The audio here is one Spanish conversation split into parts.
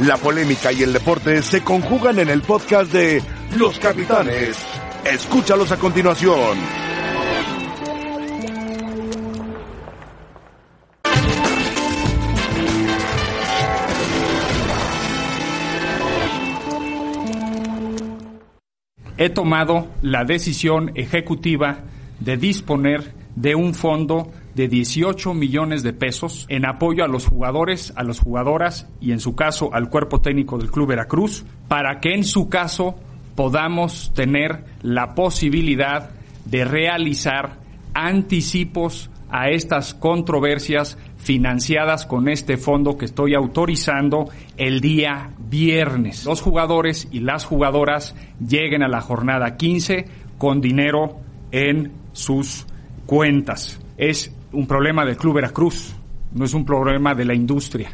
La polémica y el deporte se conjugan en el podcast de Los Capitanes. Escúchalos a continuación. He tomado la decisión ejecutiva de disponer de un fondo de 18 millones de pesos en apoyo a los jugadores, a las jugadoras y en su caso al cuerpo técnico del Club Veracruz, para que en su caso podamos tener la posibilidad de realizar anticipos a estas controversias financiadas con este fondo que estoy autorizando el día viernes. Los jugadores y las jugadoras lleguen a la jornada 15 con dinero en sus cuentas. Es un problema del Club Veracruz, no es un problema de la industria.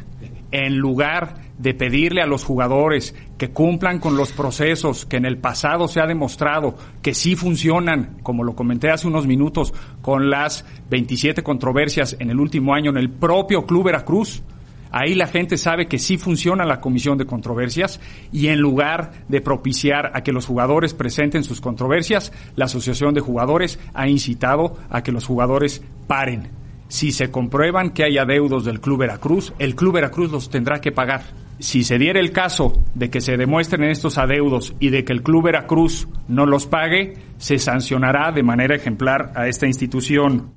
En lugar de pedirle a los jugadores que cumplan con los procesos que en el pasado se ha demostrado que sí funcionan, como lo comenté hace unos minutos, con las 27 controversias en el último año en el propio Club Veracruz, Ahí la gente sabe que sí funciona la comisión de controversias y en lugar de propiciar a que los jugadores presenten sus controversias, la Asociación de Jugadores ha incitado a que los jugadores paren. Si se comprueban que hay adeudos del Club Veracruz, el Club Veracruz los tendrá que pagar. Si se diera el caso de que se demuestren estos adeudos y de que el Club Veracruz no los pague, se sancionará de manera ejemplar a esta institución.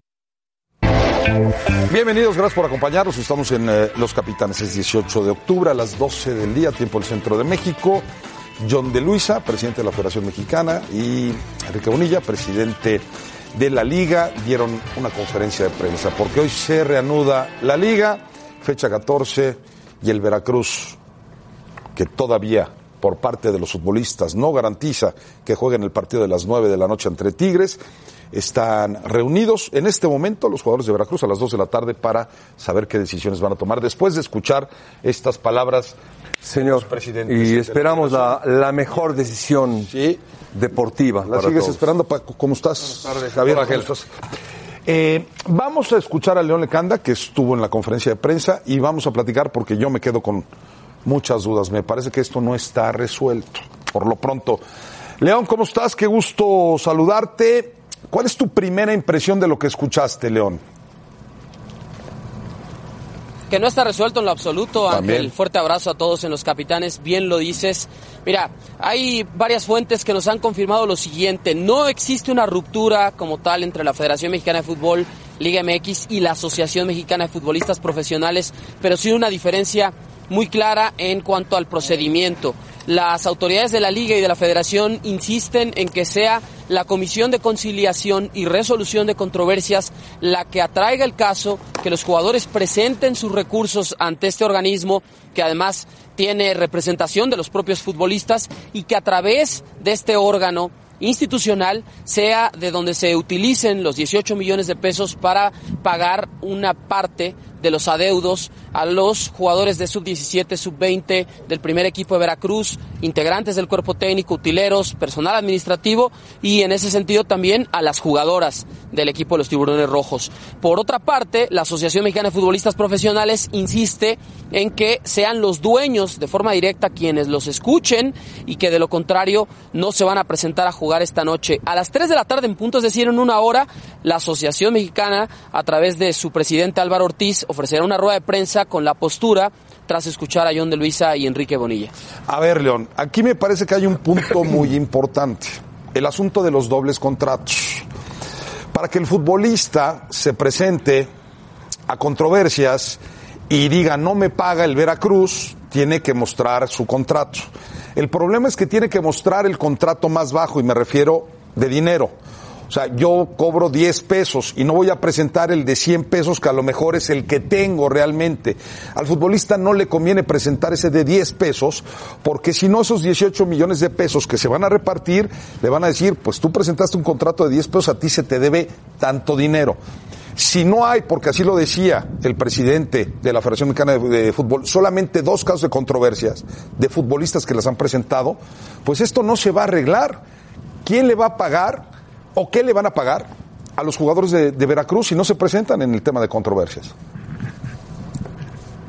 Bienvenidos, gracias por acompañarnos. Estamos en eh, Los Capitanes, es 18 de octubre a las 12 del día, tiempo del centro de México. John de Luisa, presidente de la Federación Mexicana, y Enrique Bonilla, presidente de la Liga, dieron una conferencia de prensa, porque hoy se reanuda la Liga, fecha 14, y el Veracruz, que todavía por parte de los futbolistas no garantiza que jueguen el partido de las 9 de la noche entre Tigres, están reunidos en este momento los jugadores de Veracruz a las 2 de la tarde para saber qué decisiones van a tomar después de escuchar estas palabras Señor, presidente. y esperamos la, la mejor decisión Sí. deportiva. La para sigues todos. esperando, Paco. ¿Cómo estás? Javier, ¿cómo estás? Eh, vamos a escuchar a León Lecanda, que estuvo en la conferencia de prensa, y vamos a platicar porque yo me quedo con muchas dudas. Me parece que esto no está resuelto, por lo pronto. León, ¿cómo estás? Qué gusto saludarte. ¿Cuál es tu primera impresión de lo que escuchaste, León? que no está resuelto en lo absoluto, También. Ángel. Fuerte abrazo a todos en los capitanes, bien lo dices. Mira, hay varias fuentes que nos han confirmado lo siguiente, no existe una ruptura como tal entre la Federación Mexicana de Fútbol, Liga MX y la Asociación Mexicana de Futbolistas Profesionales, pero sí una diferencia muy clara en cuanto al procedimiento. Las autoridades de la Liga y de la Federación insisten en que sea la Comisión de Conciliación y Resolución de Controversias la que atraiga el caso, que los jugadores presenten sus recursos ante este organismo, que además tiene representación de los propios futbolistas y que a través de este órgano institucional sea de donde se utilicen los 18 millones de pesos para pagar una parte de los adeudos a los jugadores de sub-17, sub-20 del primer equipo de Veracruz, integrantes del cuerpo técnico, utileros, personal administrativo y en ese sentido también a las jugadoras del equipo de los Tiburones Rojos. Por otra parte, la Asociación Mexicana de Futbolistas Profesionales insiste en que sean los dueños de forma directa quienes los escuchen y que de lo contrario no se van a presentar a jugar esta noche. A las 3 de la tarde en punto, es decir, en una hora, la Asociación Mexicana, a través de su presidente Álvaro Ortiz, ofrecerá una rueda de prensa con la postura tras escuchar a John de Luisa y Enrique Bonilla. A ver, León, aquí me parece que hay un punto muy importante, el asunto de los dobles contratos. Para que el futbolista se presente a controversias y diga no me paga el Veracruz, tiene que mostrar su contrato. El problema es que tiene que mostrar el contrato más bajo y me refiero de dinero. O sea, yo cobro 10 pesos y no voy a presentar el de 100 pesos que a lo mejor es el que tengo realmente. Al futbolista no le conviene presentar ese de 10 pesos porque si no esos 18 millones de pesos que se van a repartir le van a decir, pues tú presentaste un contrato de 10 pesos, a ti se te debe tanto dinero. Si no hay, porque así lo decía el presidente de la Federación Mexicana de, de Fútbol, solamente dos casos de controversias de futbolistas que las han presentado, pues esto no se va a arreglar. ¿Quién le va a pagar o qué le van a pagar a los jugadores de, de Veracruz si no se presentan en el tema de controversias?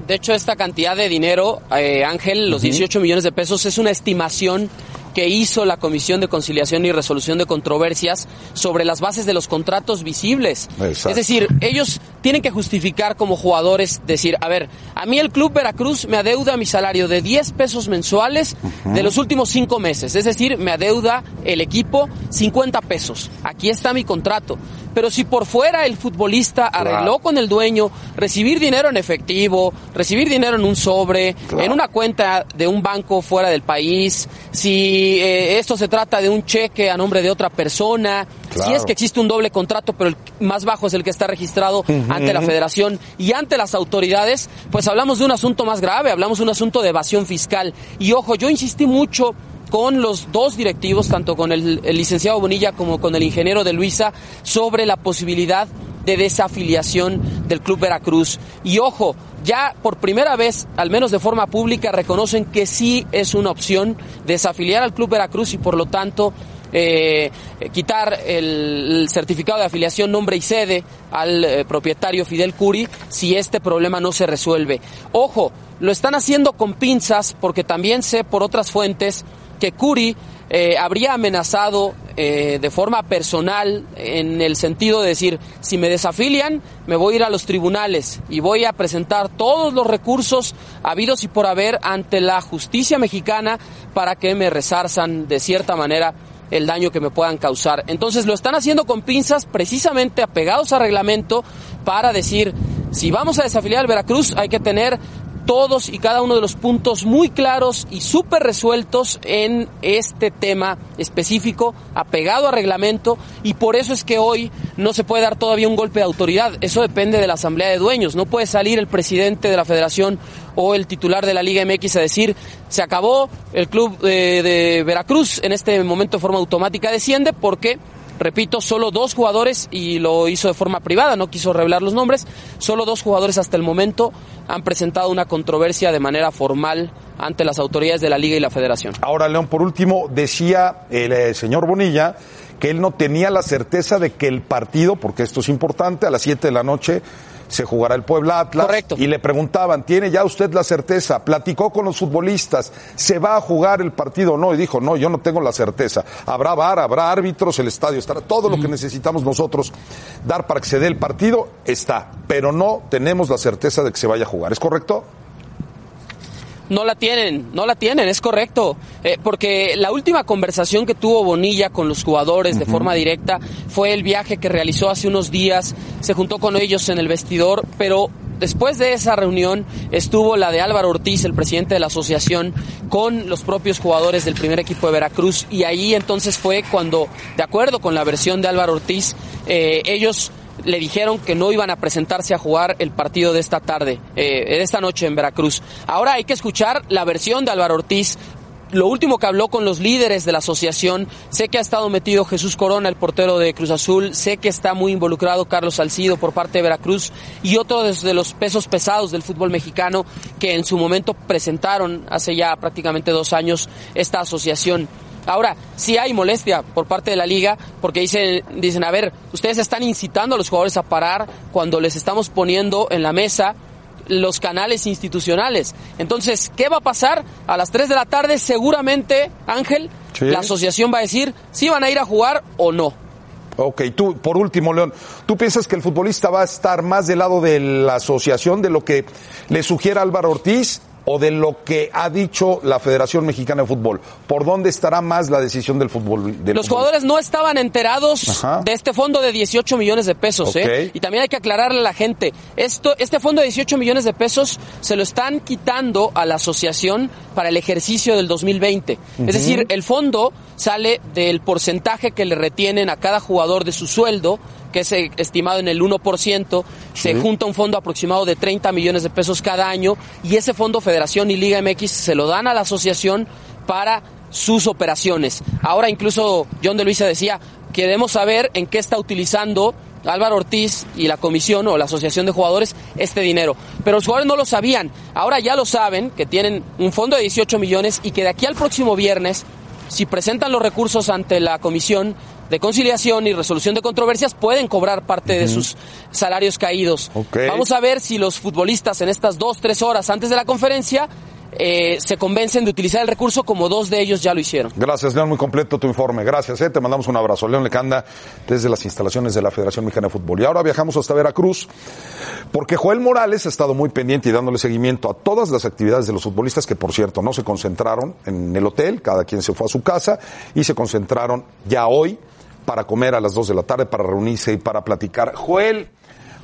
De hecho, esta cantidad de dinero, eh, Ángel, los 18 millones de pesos, es una estimación que hizo la Comisión de Conciliación y Resolución de Controversias sobre las bases de los contratos visibles. Exacto. Es decir, ellos tienen que justificar como jugadores, decir, a ver, a mí el Club Veracruz me adeuda mi salario de 10 pesos mensuales de los últimos 5 meses. Es decir, me adeuda el equipo 50 pesos. Aquí está mi contrato. Pero si por fuera el futbolista arregló con el dueño recibir dinero en efectivo, recibir dinero en un sobre, en una cuenta de un banco fuera del país, si eh, esto se trata de un cheque a nombre de otra persona, Claro. si es que existe un doble contrato, pero el más bajo es el que está registrado ante la federación y ante las autoridades, pues hablamos de un asunto más grave, hablamos de un asunto de evasión fiscal. Y ojo, yo insistí mucho con los dos directivos, tanto con el, el licenciado Bonilla como con el ingeniero de Luisa, sobre la posibilidad de desafiliación del Club Veracruz. Y ojo, ya por primera vez, al menos de forma pública, reconocen que sí es una opción desafiliar al Club Veracruz y por lo tanto eh, quitar el, certificado de afiliación, nombre y sede al eh, propietario Fidel Curi si este problema no se resuelve. Ojo, lo están haciendo con pinzas porque también sé por otras fuentes que Curi eh, habría amenazado eh, de forma personal en el sentido de decir, si me desafilian, me voy a ir a los tribunales y voy a presentar todos los recursos habidos y por haber ante la justicia mexicana para que me resarzan de cierta manera el daño que me puedan causar. Entonces lo están haciendo con pinzas precisamente apegados a reglamento para decir, si vamos a desafiliar al Veracruz hay que tener todos y cada uno de los puntos muy claros y súper resueltos en este tema específico, apegado a reglamento, y por eso es que hoy no se puede dar todavía un golpe de autoridad. Eso depende de la Asamblea de Dueños. No puede salir el presidente de la Federación o el titular de la Liga MX a decir, se acabó, el club de, de Veracruz en este momento de forma automática desciende porque repito, solo dos jugadores, y lo hizo de forma privada, no quiso revelar los nombres, solo dos jugadores hasta el momento han presentado una controversia de manera formal ante las autoridades de la Liga y la Federación. Ahora, León, por último, decía el eh, señor Bonilla que él no tenía la certeza de que el partido, porque esto es importante, a las 7 de la noche se jugará el Puebla Atlas. Correcto. Y le preguntaban, ¿tiene ya usted la certeza? Platicó con los futbolistas, ¿se va a jugar el partido o no? Y dijo, no, yo no tengo la certeza. Habrá bar, habrá árbitros, el estadio estará, todo lo que necesitamos nosotros dar para que se dé el partido está, pero no tenemos la certeza de que se vaya a jugar. ¿Es correcto? No la tienen, no la tienen, es correcto. Eh, porque la última conversación que tuvo Bonilla con los jugadores de forma directa fue el viaje que realizó hace unos días, se juntó con ellos en el vestidor, pero después de esa reunión estuvo la de Álvaro Ortiz, el presidente de la asociación, con los propios jugadores del primer equipo de Veracruz. Y ahí entonces fue cuando, de acuerdo con la versión de Álvaro Ortiz, eh, ellos le dijeron que no iban a presentarse a jugar el partido de esta tarde, eh, de esta noche en Veracruz. Ahora hay que escuchar la versión de Álvaro Ortiz. Lo último que habló con los líderes de la asociación, sé que ha estado metido Jesús Corona, el portero de Cruz Azul, sé que está muy involucrado Carlos Salcido por parte de Veracruz y otros de los pesos pesados del fútbol mexicano que en su momento presentaron hace ya prácticamente dos años esta asociación. Ahora, sí hay molestia por parte de la liga porque dicen, dicen, a ver, ustedes están incitando a los jugadores a parar cuando les estamos poniendo en la mesa los canales institucionales. Entonces, ¿qué va a pasar? A las 3 de la tarde seguramente, Ángel, Sí. la asociación va a decir si van a ir a jugar o no. Ok, tú, por último, León, ¿tú piensas que el futbolista va a estar más del lado de la asociación, de lo que le sugiere Álvaro Ortiz o de lo que ha dicho la Federación Mexicana de Fútbol? ¿Por dónde estará más la decisión del fútbol? del Los futbolista? jugadores no estaban enterados Ajá. de este fondo de 18 millones de pesos, ¿eh? Y también hay que aclararle a la gente, esto, este fondo de 18 millones de pesos se lo están quitando a la asociación para el ejercicio del 2020. Es decir, el fondo sale del porcentaje que le retienen a cada jugador de su sueldo, que es eh, estimado en el 1%, se junta un fondo aproximado de 30 millones de pesos cada año y ese fondo Federación y Liga MX se lo dan a la asociación para sus operaciones. Ahora incluso John de Luisa decía, queremos saber en qué está utilizando Álvaro Ortiz y la comisión o la asociación de jugadores este dinero. Pero los jugadores no lo sabían. Ahora ya lo saben, que tienen un fondo de 18 millones y que de aquí al próximo viernes si presentan los recursos ante la Comisión de Conciliación y Resolución de Controversias, pueden cobrar parte de sus salarios caídos. Vamos a ver si los futbolistas en estas dos, tres horas antes de la conferencia eh, se convencen de utilizar el recurso como dos de ellos ya lo hicieron. Gracias, León, muy completo tu informe. Gracias, eh. te mandamos un abrazo. León Lecanda, desde las instalaciones de la Federación Mexicana de Fútbol. Y ahora viajamos hasta Veracruz, porque Joel Morales ha estado muy pendiente y dándole seguimiento a todas las actividades de los futbolistas, que por cierto no se concentraron en el hotel, cada quien se fue a su casa, y se concentraron ya hoy para comer a las 2 de la tarde, para reunirse y para platicar. Joel,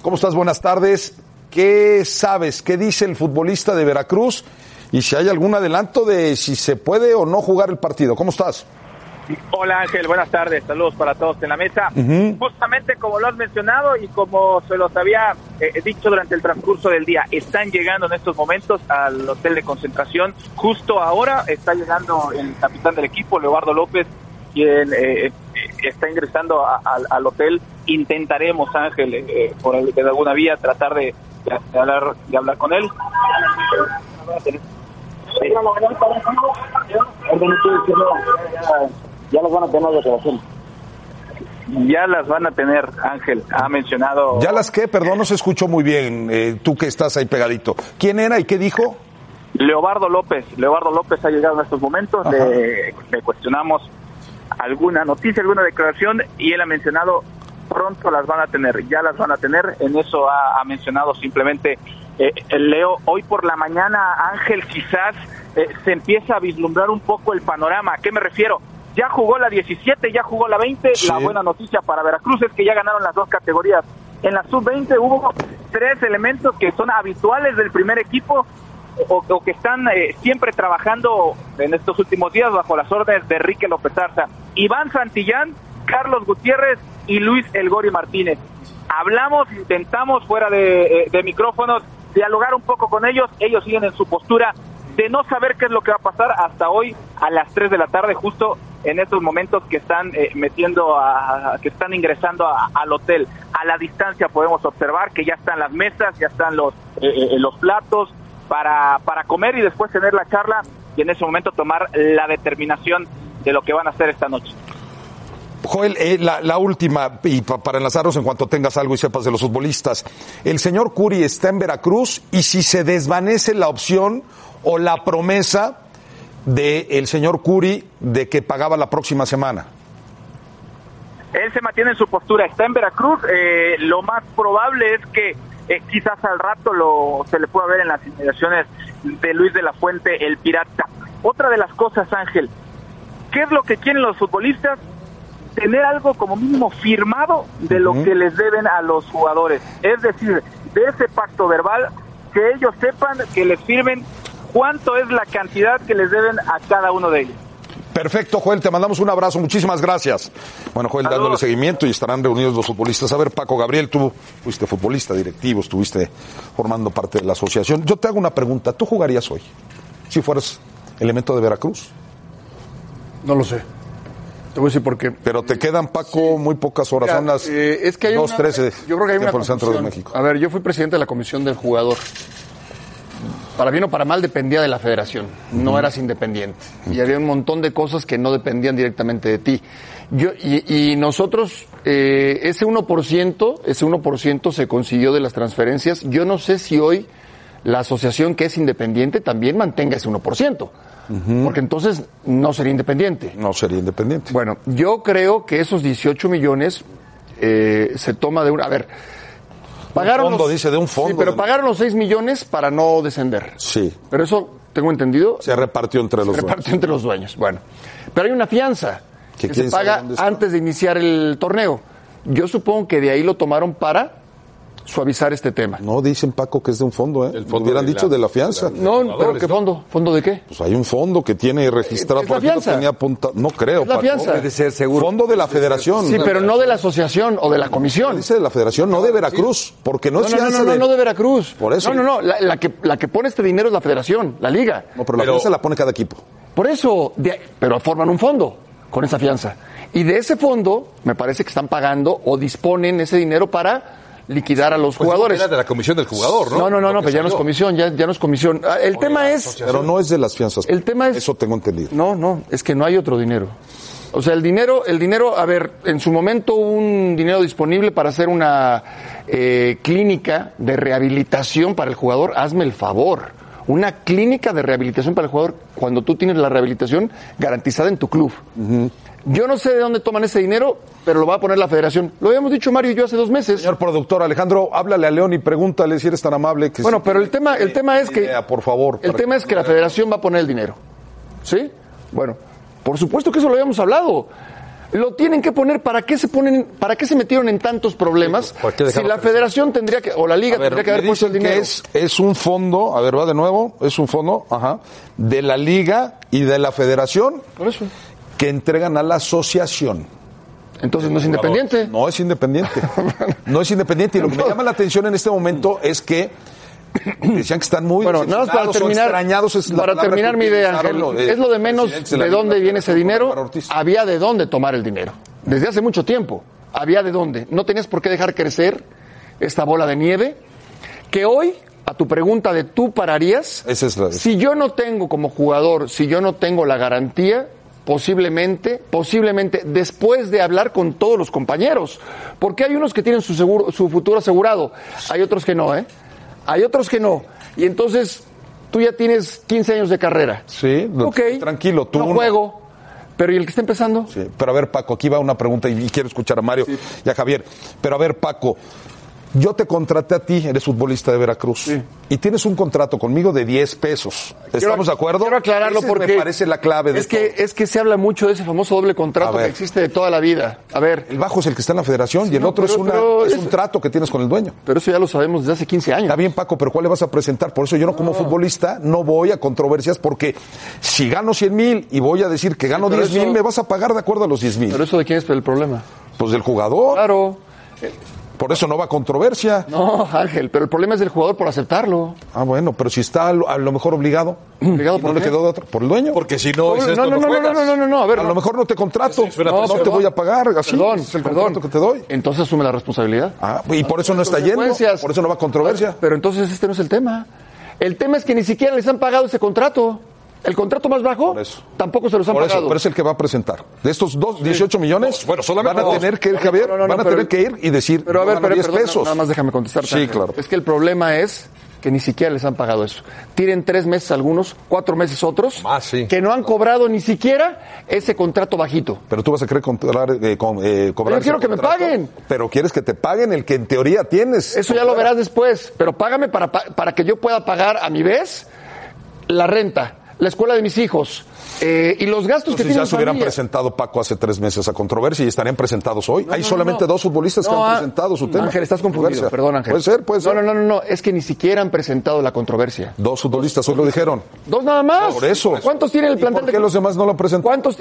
¿cómo estás? Buenas tardes. ¿Qué sabes? ¿Qué dice el futbolista de Veracruz? Y si hay algún adelanto de si se puede o no jugar el partido. ¿Cómo estás? Hola Ángel, buenas tardes, saludos para todos en la mesa. Justamente como lo has mencionado y como se los había eh, dicho durante el transcurso del día, están llegando en estos momentos al hotel de concentración. Justo ahora está llegando el capitán del equipo, Leobardo López, quien eh, eh, está ingresando a- al- al hotel. Intentaremos, Ángel, eh, por el- de alguna vía, tratar de, de hablar, de hablar con él. Ya las van a tener. Ya las van a tener, Ángel, ha mencionado. ¿Ya las que? Perdón, no se escuchó muy bien. eh, tú que estás ahí pegadito. ¿Quién era y qué dijo? Leobardo López. Leobardo López ha llegado en estos momentos. Le, le cuestionamos alguna noticia, alguna declaración y él ha mencionado pronto las van a tener, ya las van a tener. En eso ha, ha mencionado simplemente eh, el Leo. Hoy por la mañana, Ángel, quizás eh, se empieza a vislumbrar un poco el panorama. ¿A qué me refiero? Ya jugó la 17, ya jugó la 20. Sí. La buena noticia para Veracruz es que ya ganaron las dos categorías. En la sub-20 hubo tres elementos que son habituales del primer equipo o, o que están eh, siempre trabajando en estos últimos días bajo las órdenes de Enrique López Arza. Iván Santillán, Carlos Gutiérrez y Luis Elgori Martínez. Hablamos, intentamos fuera de, eh, de micrófonos dialogar un poco con ellos, ellos siguen en su postura de no saber qué es lo que va a pasar hasta hoy a las 3 de la tarde, justo en estos momentos que están eh, metiendo, a, que están ingresando a- al hotel. A la distancia podemos observar que ya están las mesas, ya están los, eh, eh, los platos para, para comer y después tener la charla y en ese momento tomar la determinación de lo que van a hacer esta noche. Joel, eh, la, última, y pa- para enlazarnos en cuanto tengas algo y sepas de los futbolistas. El señor Curi está en Veracruz y si se desvanece la opción o la promesa del señor Curi de que pagaba la próxima semana. Él se mantiene en su postura, está en Veracruz. eh, lo más probable es que eh, quizás al rato lo se le pueda ver en las inmediaciones de Luis de la Fuente, el pirata. Otra de las cosas, Ángel, ¿qué es lo que quieren los futbolistas? Tener algo como mínimo firmado de lo que les deben a los jugadores. Es decir, de ese pacto verbal, que ellos sepan, que les firmen cuánto es la cantidad que les deben a cada uno de ellos. Perfecto, Joel, te mandamos un abrazo, muchísimas gracias. Bueno, Joel, Saludos. dándole seguimiento y estarán reunidos los futbolistas. A ver, Paco Gabriel, tú fuiste futbolista, directivo, estuviste formando parte de la asociación. Yo te hago una pregunta, ¿tú jugarías hoy? Si fueras elemento de Veracruz. No lo sé. Te voy a decir por qué. Pero te quedan, Paco, muy pocas horas, Mira, son las eh, es que hay 2.13 una- Yo creo que hay una tiempo del centro de. México. A ver, yo fui presidente de la comisión del jugador. Para bien o para mal dependía de la federación, no eras independiente. Y había un montón de cosas que no dependían directamente de ti. Yo, y, y nosotros, eh, ese 1%, ese 1% se consiguió de las transferencias. Yo no sé si hoy la asociación que es independiente también mantenga ese 1%. Porque entonces no sería independiente. No sería independiente. Bueno, yo creo que esos 18 millones eh, se toma de una... A ver, pagaron fondo, los- dice, de un fondo. Sí, pero De- pagaron los 6 millones para no descender. Sí, Pero eso, tengo entendido, se repartió entre los se dos. repartió entre los dueños. Bueno, pero hay una fianza Que se paga antes de iniciar el torneo. Yo supongo que de ahí lo tomaron para suavizar este tema. No dicen, Paco, que es de un fondo, ¿eh? El fondo Hubieran de dicho la- de la fianza. No, pero ¿qué fondo? ¿Fondo de qué? Pues hay un fondo que tiene registrado Es por la aquí, fianza. tenía. No creo, Es la Paco. fianza. Debe de seguro. Fondo de la federación. Sí, pero no de la asociación o de la comisión. Dice de la federación, no de Veracruz, porque no, No, es no, no, fianza no, no, de... no de Veracruz. Por eso. No, no, no. La, la que, la que pone este dinero es la federación, la liga. No, pero la Pero- fianza la pone cada equipo. Por eso, de- pero forman un fondo con esa fianza. Y de ese fondo, me parece que están pagando o disponen ese dinero para liquidar a los Pues jugadores. Era de la comisión del jugador, ¿no? No, no, no, pero ya no es comisión, ya, ya no es comisión. Ah, El tema es, Pero no es de las fianzas. El tema es- Eso tengo entendido. no, no, es que no hay otro dinero. O sea, el dinero, el dinero, a ver, en su momento hubo un dinero disponible para hacer una eh, clínica de rehabilitación para el jugador, hazme el favor. Una clínica de rehabilitación para el jugador cuando tú tienes la rehabilitación garantizada en tu club. Yo no sé de dónde toman ese dinero, pero lo va a poner la federación. Lo habíamos dicho Mario y yo hace dos meses. Señor productor Alejandro, háblale a León y pregúntale si eres tan amable que Bueno, si pero el tema, el tema es que idea, por favor. el tema es que la Federación va a poner el dinero, ¿sí? Bueno, por supuesto que eso lo habíamos hablado. Lo tienen que poner. ¿Para qué se ponen? ¿Para qué se metieron en tantos problemas? ¿por qué si la? Federación tendría que o la Liga ver, tendría que haber puesto el dinero. que es, es un fondo, a ver, va de nuevo, es un fondo, ajá, de la liga y de la federación Por eso. Que entregan a la asociación. Entonces no es independiente. No es independiente. No es independiente. Y lo que me llama la atención en este momento es que decían que están muy Bueno, nada más para terminar, extrañados es para terminar mi idea, Ángel, los, es lo de menos de, dónde viene ese dinero. Había de dónde tomar el dinero. Desde hace mucho tiempo. Había de dónde. No tenías por qué dejar crecer esta bola de nieve que hoy, a tu pregunta de tú pararías, Esa es la- si yo no tengo como jugador, si yo no tengo la garantía, posiblemente, posiblemente después de hablar con todos los compañeros, porque hay unos que tienen su seguro, su futuro asegurado, hay otros que no, ¿eh? Hay otros que no. Y entonces tú ya tienes 15 años de carrera. Sí, no, Ok. tranquilo, tú no juego. Pero ¿y el que está empezando? Sí, pero a ver, Paco, aquí va una pregunta y, y quiero escuchar a Mario y a Javier. Pero a ver, Paco, yo te contraté a ti, eres futbolista de Veracruz, y tienes un contrato conmigo de 10 pesos. ¿Estamos Quiero- de acuerdo? Quiero aclararlo Ese porque me parece la clave de es que todo. es que se habla mucho de ese famoso doble contrato ver. que existe de toda la vida. A ver, El bajo es el que está en la federación y el no, otro es, una, pero es un trato que tienes con el dueño. pero eso ya lo sabemos desde hace 15 años. Está bien, Paco, pero ¿cuál le vas a presentar? Por eso yo no como futbolista no voy a controversias porque si gano 100 mil y voy a decir que gano pero 10 mil, me vas a pagar de acuerdo a los 10 mil. Pero eso de quién es el problema. Pues del jugador. Claro. Por eso no va a controversia. No, Ángel, pero el problema es del jugador por aceptarlo. Ah, bueno, pero si está a lo, mejor obligado. ¿Obligado ¿Y por no le quedó de otra? ¿Por el dueño? Porque si no, No, es no, esto, no, no, no, no, no, no, no, a ver. a no. lo mejor no te contrato. No, te voy a pagar. Así Perdón, es el perdón. contrato que te doy. Entonces asume la responsabilidad. Ah, y por eso no está yendo. Por eso no va a controversia. Pero entonces este no es el tema. El tema es que ni siquiera les han pagado ese contrato. El contrato más bajo Por eso. tampoco se los han Por eso, pagado. pero es el que va a presentar. De estos dos, 18 millones, Bueno, solamente van a dos. tener que ir, Javier, no, no, van a pero- tener que ir y decir, Pero a ver, pero, 10 perdón, pesos. nada más déjame contestar. Sí, claro. Es que el problema es que ni siquiera les han pagado eso. Tienen tres meses algunos, cuatro meses otros, Más, sí. que no han cobrado ni siquiera ese contrato bajito. Pero tú vas a querer comprar, eh, con- eh, cobrar Yo quiero que me paguen. Pero quieres que te paguen el que en teoría tienes. Eso ya lo verás después, pero págame para, pa- para que yo pueda pagar a mi vez la renta, la escuela de mis hijos eh, y los gastos que Entonces tiene ya mi se hubieran familia. presentado, Paco, hace tres meses a controversia y estarían presentados hoy. Hay no, solamente no. dos futbolistas que han ah, presentado su tema. Ángel, estás confundido. Perdón, Ángel. Puede ser, puede ser. No, no, no, no, es que ni siquiera han presentado la controversia. Dos futbolistas hoy lo dijeron. Dos nada más. Por eso. ¿Cuántos tiene el ¿Y plantel? por qué de- los demás no lo han presentado? ¿Cuántos?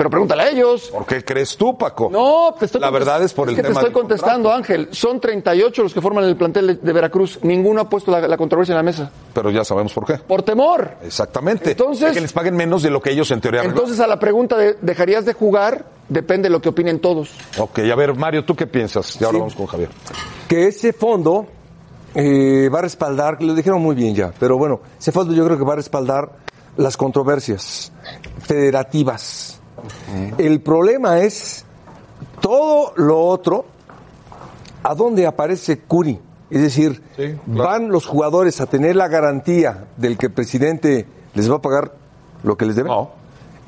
Pero pregúntale a ellos. ¿Por qué crees tú, Paco? No, te estoy La verdad es por el que tema te estoy contestando, Ángel. Son 38 los que forman el plantel de, de Veracruz. Ninguno ha puesto la, la controversia en la mesa. Pero ya sabemos por qué. Por temor. Exactamente. Entonces- De que les paguen menos de lo que ellos en teoría Entonces, a la pregunta de ¿dejarías de jugar? Depende de lo que opinen todos. Ok, a ver, Mario, ¿tú qué piensas? Y ahora vamos con Javier. que ese fondo eh, va a respaldar, lo dijeron muy bien ya, pero bueno, ese fondo yo creo que va a respaldar las controversias federativas. El problema es todo lo otro, ¿a dónde aparece Curi? Es decir, ¿van los jugadores a tener la garantía del que el presidente les va a pagar lo que les debe? No.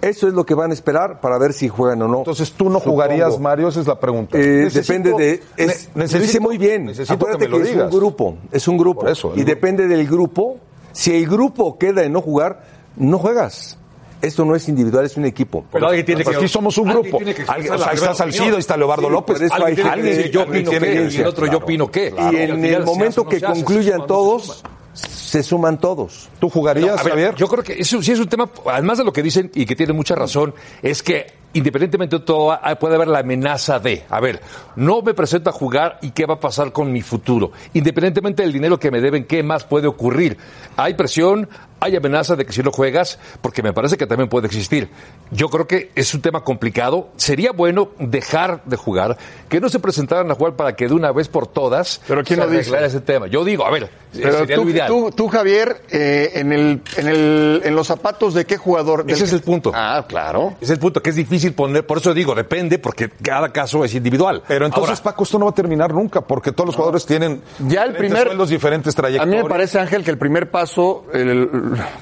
Eso es lo que van a esperar para ver si juegan o no. Entonces, ¿tú no Supongo. jugarías, Mario? Esa es la pregunta. Eh, Necesito- depende de. Es, ne- lo dice muy bien. Acuérdate que me lo es digas. un grupo. Es un grupo. Por eso, y grupo. depende del grupo. Si el grupo queda en no jugar, no juegas. Esto no es individual, es un equipo. Pero alguien tiene Pues que... aquí somos un grupo. tiene que expresar Alguien- o sea, está. Salcido, está Leobardo Sí, López. por eso Alguien hay tiene que alguien decir yo opino qué, y el otro yo opino qué. y en el momento que concluyan todos, se suman todos. ¿Tú jugarías, A ver, Javier? Yo creo que eso sí es un tema, además de lo que dicen y que tiene mucha razón, es que independientemente de todo, puede haber la amenaza de, a ver, no me presento a jugar y qué va a pasar con mi futuro. Independientemente del dinero que me deben, ¿qué más puede ocurrir? Hay presión, hay amenaza de que si no juegas, porque me parece que también puede existir. Yo creo que es un tema complicado. Sería bueno dejar de jugar, que no se presentaran a jugar para que de una vez por todas Pero ¿quién se lo dice? ese tema. Yo digo, a ver, Pero sería tú, lo ideal. tú, tú, Javier, eh, en, el, en, el, en los zapatos de qué jugador. Ese es el punto. Ah, claro. Es el punto que es difícil poner, por eso digo, depende, porque cada caso es individual. Pero entonces, Ahora, Paco, esto no va a terminar nunca, porque todos los jugadores tienen Ya el diferentes primer. sueldos, diferentes A trayectorias. mí me parece, Ángel, que el primer paso, el-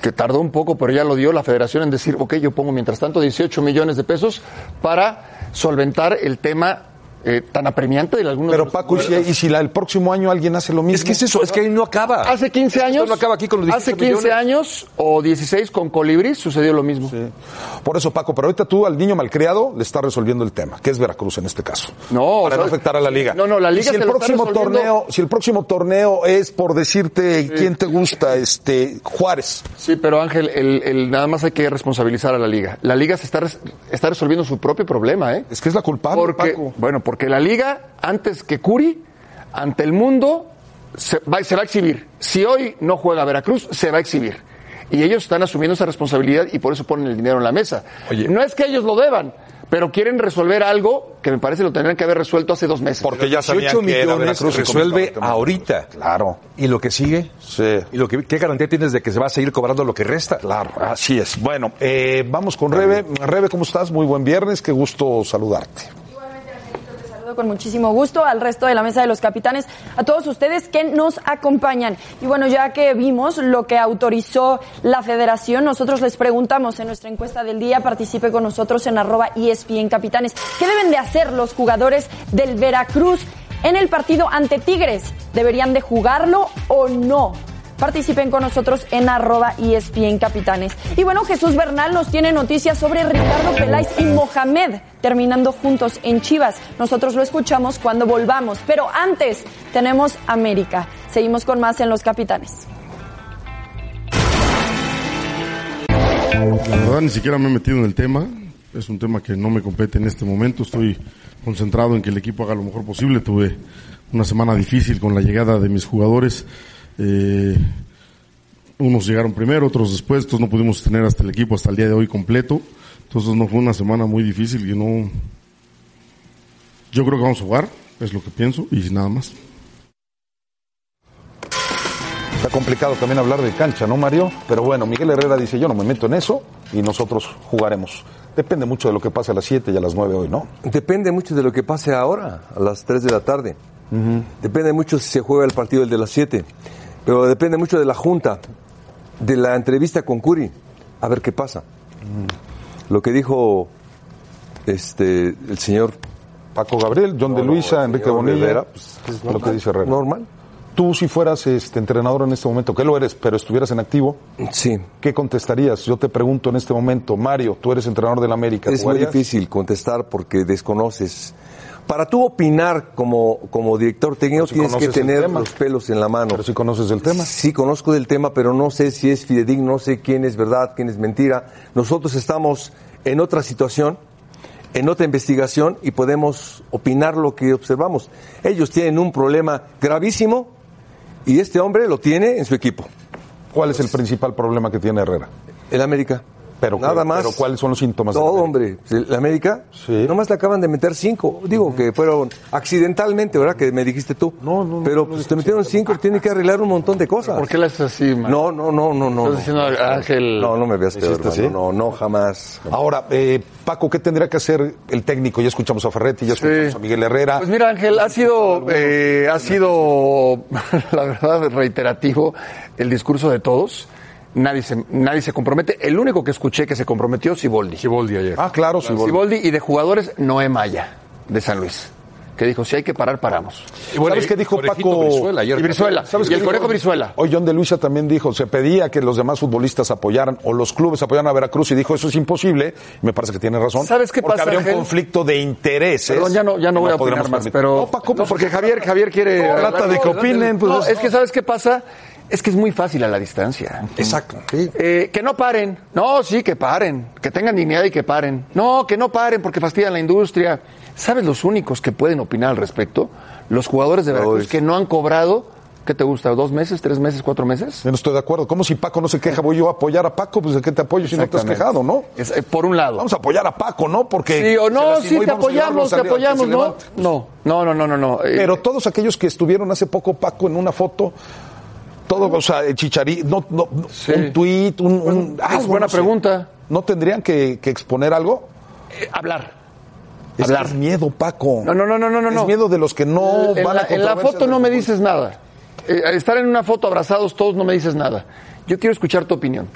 que tardó un poco, pero ya lo dio la federación en decir, ok, yo pongo mientras tanto 18 millones de pesos para solventar el tema eh, tan apremiante de algunos. Pero Paco, ¿y si, jugadores. y si la- el próximo año alguien hace lo mismo? es que es eso, es que ahí no acaba. Hace 15 años. Esto no acaba aquí con los Hace 18 15 millones. años o 16 con Colibrí sucedió lo mismo. Por eso, Paco, pero ahorita tú al niño malcriado le estás resolviendo el tema, que es Veracruz en este caso. No, para o sea, no afectar a la liga. no, no, la Y liga si se el próximo torneo, si el próximo torneo es por decirte quién te gusta, este Juárez. Sí, pero Ángel, el, el- nada más hay que responsabilizar a la liga. La liga se está, res- está resolviendo su propio problema, ¿eh? Es que es la culpable, Porque, Paco. bueno, porque la liga, antes que Curi, ante el mundo, se va, se va a exhibir. Si hoy no juega Veracruz, se va a exhibir. Y ellos están asumiendo esa responsabilidad y por eso ponen el dinero en la mesa. Oye. No es que ellos lo deban, pero quieren resolver algo que me parece lo tendrían que haber resuelto hace dos meses. Porque ya sabían 18 que era millones Veracruz resuelve ahorita. Claro. ¿Y lo que sigue? Sí. ¿Y lo que, qué garantía tienes de que se va a seguir cobrando lo que resta? Claro, así es. Bueno, eh, vamos con Rebe. Rebe, ¿cómo estás? Muy buen viernes, qué gusto saludarte. Con muchísimo gusto al resto de la mesa de los capitanes, a todos ustedes que nos acompañan. Y bueno, ya que vimos lo que autorizó la federación, nosotros les preguntamos en nuestra encuesta del día, participe con nosotros en arroba ESPN Capitanes, ¿qué deben de hacer los jugadores del Veracruz en el partido ante Tigres? ¿Deberían de jugarlo o no? Participen con nosotros en arroba ESPN Capitanes. Y bueno, Jesús Bernal nos tiene noticias sobre Ricardo Peláez y Mohamed terminando juntos en Chivas. Nosotros lo escuchamos cuando volvamos. Pero antes tenemos América. Seguimos con más en Los Capitanes. La verdad ni siquiera me he metido en el tema. Es un tema que no me compete en este momento. Estoy concentrado en que el equipo haga lo mejor posible. Tuve una semana difícil con la llegada de mis jugadores. Eh, unos llegaron primero, otros después. Entonces no pudimos tener hasta el equipo hasta el día de hoy completo. Entonces no fue una semana muy difícil y no... Yo creo que vamos a jugar, es lo que pienso y nada más. Está complicado también hablar de cancha, ¿no, Mario? Pero bueno, Miguel Herrera dice, yo no me meto en eso y nosotros jugaremos. Depende mucho de lo que pase a las 7 y a las 9 hoy, ¿no? Depende mucho de lo que pase ahora, a las 3 de la tarde. Depende mucho si se juega el partido el de las 7. Pero depende mucho de la junta, de la entrevista con Curi. A ver qué pasa. Lo que dijo este el señor Paco Gabriel, John de No, Luisa, Enrique Bonilla, Herrera, pues, es lo que dice Herrera. normal. Tú si fueras este entrenador en este momento, que lo eres, pero estuvieras en activo, Sí. ¿qué contestarías? Yo te pregunto en este momento, Mario, tú eres entrenador del América, Es muy difícil contestar porque desconoces. Para tú opinar como, como director técnico si tienes que tener los pelos en la mano. Pero si conoces el tema. Sí, conozco del tema, pero no sé si es fidedigno, no sé quién es verdad, quién es mentira. Nosotros estamos en otra situación, en otra investigación y podemos opinar lo que observamos. Ellos tienen un problema gravísimo y este hombre lo tiene en su equipo, ¿Cuál es el principal problema que tiene Herrera? el América. Pero, Nada ¿qué- más. pero ¿cuáles son los síntomas? de Todo, Herrera? hombre. El América, Sí. nomás le acaban de meter cinco. Digo que fueron accidentalmente, ¿verdad? Que me dijiste tú. No, no, no, Pero no pues dije te metieron cinco, tiene que arreglar un montón de cosas. ¿Por qué le haces así, man? No, no, no, no, no. Estás no. diciendo Ángel. No, no me veas peor, ¿Hiciste hermano. así? No, no, jamás. Ahora, eh, Paco, ¿qué tendría que hacer el técnico? Ya escuchamos a Ferretti, ya escuchamos Sí. a Miguel Herrera. Pues mira, Ángel, ha sido, eh, ha sido, la verdad, reiterativo el discurso de todos. Nadie se, nadie se compromete. El único que escuché que se comprometió, Siboldi. Siboldi ayer. ah, claro, sí. Siboldi y de jugadores, Noé Maya, de San Luis. Que dijo, si hay que parar, paramos. Y bueno, ¿Sabes qué dijo Paco? Brizuela ayer. Y Brizuela. ¿Sabes y el dijo? Conejo Brizuela. Hoy John de Luisa también dijo, se pedía que los demás futbolistas apoyaran o los clubes apoyaran a Veracruz y dijo, eso es imposible. Y me parece que tiene razón. ¿Sabes qué porque pasa, habría un conflicto de intereses. Perdón, ya no, ya no voy a opinar más, permitir. pero... No, Paco, No, porque Javier, Javier quiere... No, trata de que opinen, pues, No, es- es que ¿sabes qué pasa? Es que es muy fácil a la distancia. Exacto. sí. Eh, que no paren. No, sí, que paren. Que tengan dignidad y que paren. No, que no paren porque fastidian la industria. ¿Sabes los únicos que pueden opinar al respecto? Los jugadores de Veracruz que no han cobrado ¿Qué te gusta? ¿Dos meses, tres meses, cuatro meses? Yo no estoy de acuerdo. ¿Cómo si Paco no se queja? Voy yo a apoyar a Paco, pues de qué te apoyo si no te has quejado, ¿no? Es, eh, por un lado. Vamos a apoyar a Paco, ¿no? Porque. Sí o no, sí, te apoyamos, te apoyamos, levante. No, no, no, no, no, no. Eh, Pero todos aquellos que estuvieron hace poco, Paco, en una foto, todo, o sea, el chicharí, no, no, Sí. un tuit, un, un es algo, buena no sé. pregunta. ¿No tendrían que, que exponer algo? eh, hablar. Es, que Hablar. es miedo, Paco. No, no, no, no, no, Es no. miedo de los que no en, van la, a en la foto no me dices nada. Eh, al estar en una foto abrazados todos no me dices nada. Yo quiero escuchar tu opinión.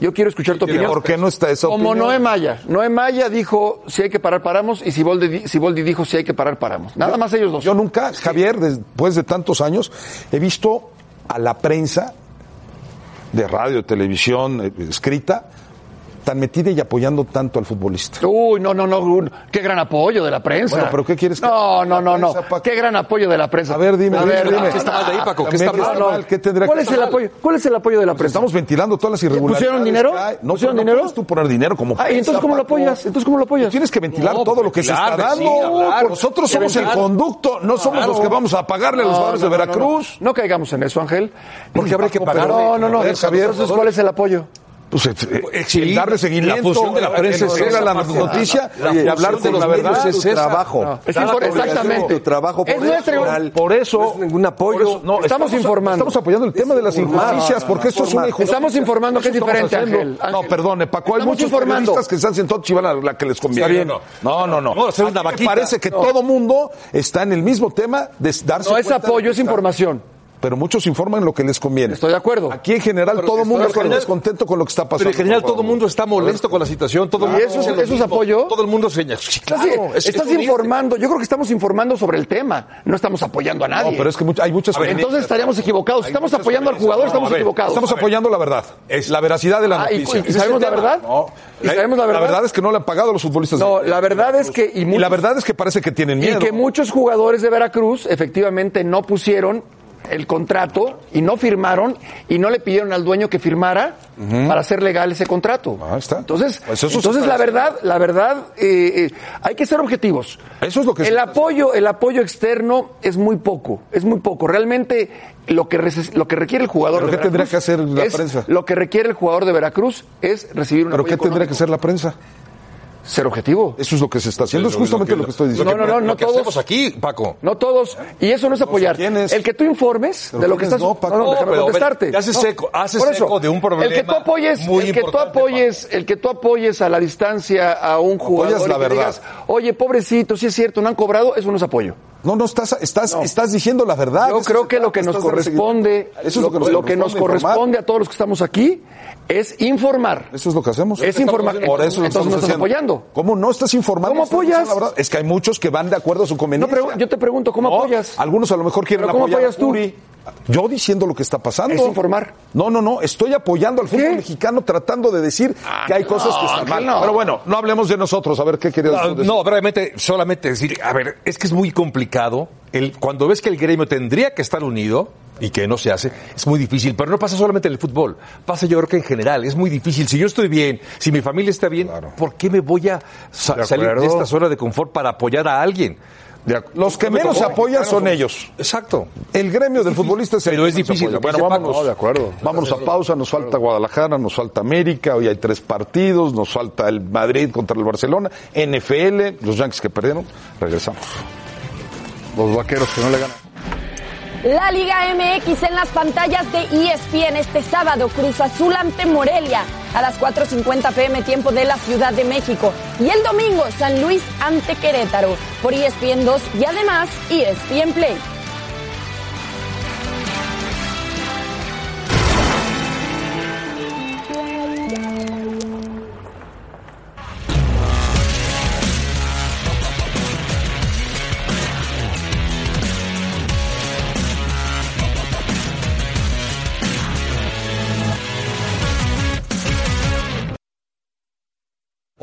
Yo quiero escuchar tu opinión. ¿Por qué no está esa Como opinión? Noé Maya. Noé Maya dijo si hay que parar, paramos. Y Siboldi, di- Siboldi dijo si hay que parar, paramos. Nada más ellos dos. Yo nunca, Javier, después de tantos años, he visto a la prensa de radio, televisión, eh, escrita, tan metida y apoyando tanto al futbolista. Uy, no, no, no. un- Qué gran apoyo de la prensa. Bueno, pero ¿qué quieres que- No, no, no, no. Prensa, Paco? Qué gran apoyo de la prensa. A ver, dime, A ver, dime. ¿qué está mal de ahí, Paco? ¿Qué está mal? ¿qué tendría ¿Cuál que es el mal? apoyo? ¿Cuál es el apoyo de la Pues prensa? estamos ventilando todas las irregularidades. ¿Pusieron dinero? No, ¿Pusieron no dinero? puedes tú poner dinero como Ah, ¿y entonces prensa, cómo lo apoyas? Entonces cómo lo apoyas? Tienes que ventilar No, todo lo que se está dando. sí. Nosotros somos el conducto, no somos los que vamos a pagarle a los jugadores de Veracruz. No, caigamos en eso, Ángel. Porque habrá que pagarle. No, no, no. Entonces, ¿cuál es el apoyo? Pues, el darle seguimiento, la función de la prensa es entregar esa, la Paco. noticia La y hablar de los la medios verdad. es tu esa. trabajo. Es exactamente. Tu trabajo Es profesional. Por eso, No es ningún apoyo. eso- no, Estamos informando. Estamos apoyando el tema de las injusticias, porque esto es una injusticia. Estamos informando que es Eso diferente. Ángel. No, perdone, Paco, hay muchos informando. periodistas que están sentados chivan a la que les conviene. Está bien. No, no, no. Parece que todo mundo está en el mismo tema de darse No es apoyo, es información. Pero muchos informan lo que les conviene. Estoy de acuerdo. Aquí en general todo el mundo está descontento con lo que está pasando. Pero en general todo el mundo está molesto con la situación. Todo ¿Y eso es- eso apoyo? Todo el mundo señala. Sí, claro. es- estás es informando, yo creo que estamos informando sobre el tema, no estamos apoyando a nadie. No, pero es que hay muchas Entonces estaríamos equivocados. Si estamos apoyando al jugador, estamos ver, equivocados. Estamos apoyando la verdad, Es- la veracidad de la Ah, ¿y- noticia. y sabemos la verdad? No. ¿Y sabemos la verdad? es que no le han pagado a los futbolistas. No, de- la verdad es que- y y, la verdad es que parece que tienen Y miedo. que muchos jugadores de Veracruz efectivamente no pusieron el contrato y no firmaron y no le pidieron al dueño que firmara para hacer legal ese contrato. Ahí está. Entonces, Pues entonces la verdad, la verdad, eh, eh, hay que ser objetivos. Eso es lo que el apoyo, el apoyo externo es muy poco, es muy poco. Realmente lo que lo que requiere el jugador. ¿Pero de qué tendría que hacer la prensa? Lo que requiere el jugador de Veracruz es recibir un ¿Pero qué tendría económico. que ser la prensa? Ser objetivo. Eso es lo que se está haciendo. Es justamente lo que estoy diciendo. No, no, no, no Lo que todos. aquí, Paco. No todos. Y eso no es apoyar. ¿quiénes? El que tú informes Pero de lo que ¿quiénes estás. no, Paco? no, No, déjame contestarte. te haces No. eco- haces Por eso, eco de un El que tú problema apoyes, muy el que tú apoyes, el que tú apoyes a la distancia a un jugador Apoyas la verdad. digas, oye, pobrecito, si es cierto, no han cobrado, eso no es apoyo. No, no, estás, estás, estás diciendo la verdad. Yo creo que lo que nos corresponde, seguimiento. Eso es lo que nos lo que nos corresponde, a todos los que estamos aquí es informar. Eso es lo que hacemos. Es informar. Por eso lo Entonces estamos no estás haciendo. apoyando. ¿Cómo no estás informando? ¿Cómo apoyas? la verdad. Es que hay muchos que van de acuerdo a su No, conveniencia. pero yo te pregunto, ¿cómo No, apoyas? Algunos a lo mejor quieren ¿Pero cómo apoyar apoyas a tú? Uri. Yo diciendo lo que está pasando. Es informar. No, no, no. Estoy apoyando al fútbol ¿Qué? mexicano tratando de decir que hay cosas que están mal. no. Pero bueno, no hablemos de nosotros. A ver qué querías No, decir. no, brevemente, solamente decir, a ver, es que es muy complicado. El, cuando ves que el gremio tendría que estar unido y que no se hace, es muy difícil. Pero no pasa solamente en el fútbol, pasa yo creo que en general, es muy difícil. Si yo estoy bien, si mi familia está bien, ¿por qué me voy a sa- De salir de esta zona de confort para apoyar a alguien? Los que menos se apoyan son ellos. Exacto. El gremio del futbolista es el Pero es difícil, Bueno, vámonos. No, de acuerdo. Vámonos a pausa. Nos falta Guadalajara, nos falta América. Hoy hay tres partidos. Nos falta el Madrid contra el Barcelona. NFL, los Yankees que perdieron. Regresamos. Los vaqueros que no le ganan. La Liga MX en las pantallas de ESPN este sábado, Cruz Azul ante Morelia a las 4.50 pm tiempo de la Ciudad de México. Y el domingo, San Luis ante Querétaro por ESPN 2 y además ESPN Play.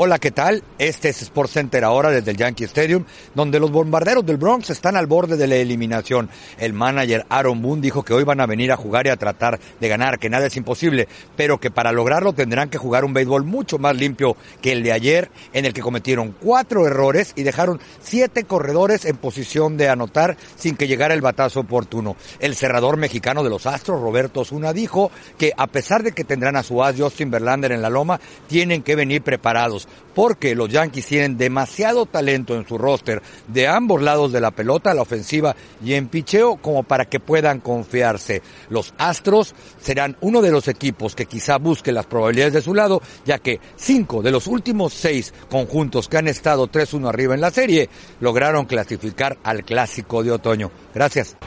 Hola, ¿qué tal? Este es Sports Center ahora desde el Yankee Stadium, donde los bombarderos del Bronx están al borde de la eliminación. El manager Aaron Boone dijo que hoy van a venir a jugar y a tratar de ganar, que nada es imposible, pero que para lograrlo tendrán que jugar un béisbol mucho más limpio que el de ayer, en el que cometieron cuatro errores y dejaron siete corredores en posición de anotar sin que llegara el batazo oportuno. El cerrador mexicano de los Astros, Roberto Osuna, dijo que a pesar de que tendrán a su as Justin Verlander en la loma, tienen que venir preparados porque los Yankees tienen demasiado talento en su roster de ambos lados de la pelota, la ofensiva y en picheo, como para que puedan confiarse. Los Astros serán uno de los equipos que quizá busque las probabilidades de su lado, ya que cinco de los últimos seis conjuntos que han estado 3-1 arriba en la serie lograron clasificar al clásico de otoño. Gracias.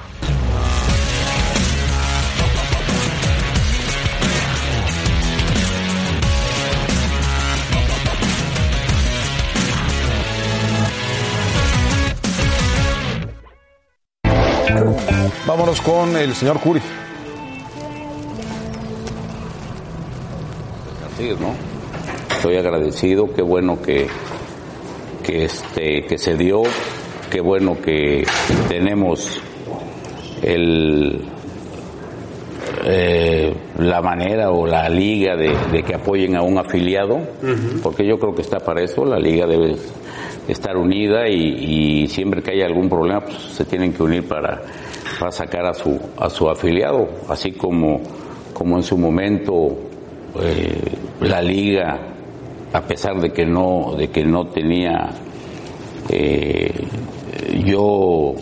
Vámonos con el señor Curi. ¿no? Estoy agradecido, qué bueno que, que, este, que se dio, qué bueno que tenemos el, eh, la manera o la liga de, que apoyen a un afiliado, porque yo creo que está para eso, la liga debe estar unida y, siempre que haya algún problema pues, se tienen que unir para, para sacar a su, a su afiliado, así como, como en su momento eh, la liga, a pesar de que no, de que no tenía eh, yo